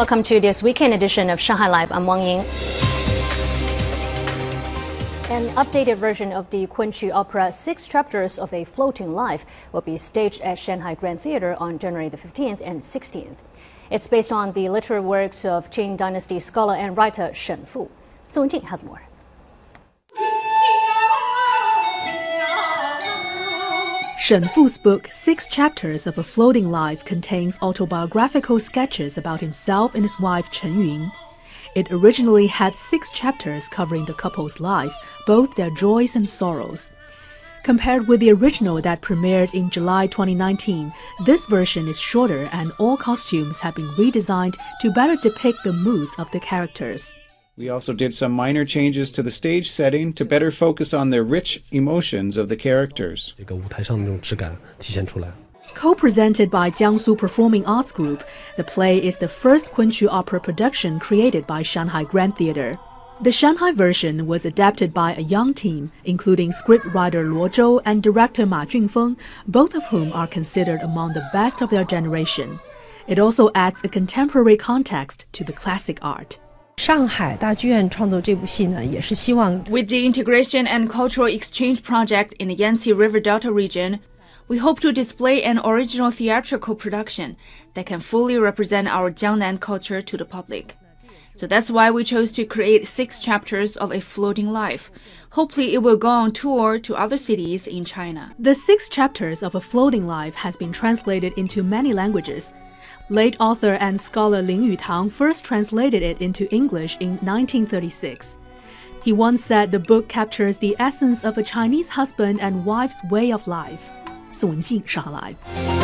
Welcome to this weekend edition of Shanghai Live. I'm Wang Yin. An updated version of the Kunqu opera Six Chapters of a Floating Life will be staged at Shanghai Grand Theater on January the 15th and 16th. It's based on the literary works of Qing Dynasty scholar and writer Shen Fu. Sun Jing has more. Shen Fu's book, Six Chapters of a Floating Life, contains autobiographical sketches about himself and his wife Chen Yun. It originally had six chapters covering the couple's life, both their joys and sorrows. Compared with the original that premiered in July 2019, this version is shorter and all costumes have been redesigned to better depict the moods of the characters. We also did some minor changes to the stage setting to better focus on the rich emotions of the characters. Co presented by Jiangsu Performing Arts Group, the play is the first Kunqu opera production created by Shanghai Grand Theatre. The Shanghai version was adapted by a young team, including scriptwriter Luo Zhou and director Ma Junfeng, both of whom are considered among the best of their generation. It also adds a contemporary context to the classic art. 上海大剧院创作这部戏呢，也是希望 With the integration and cultural exchange project in the Yangtze River Delta region, we hope to display an original theatrical production that can fully represent our Jiangnan culture to the public. So that's why we chose to create six chapters of A Floating Life. Hopefully, it will go on tour to other cities in China. The six chapters of A Floating Life has been translated into many languages. Late author and scholar Lin Yutang first translated it into English in 1936. He once said the book captures the essence of a Chinese husband and wife's way of life. 宋文静，上海 Live。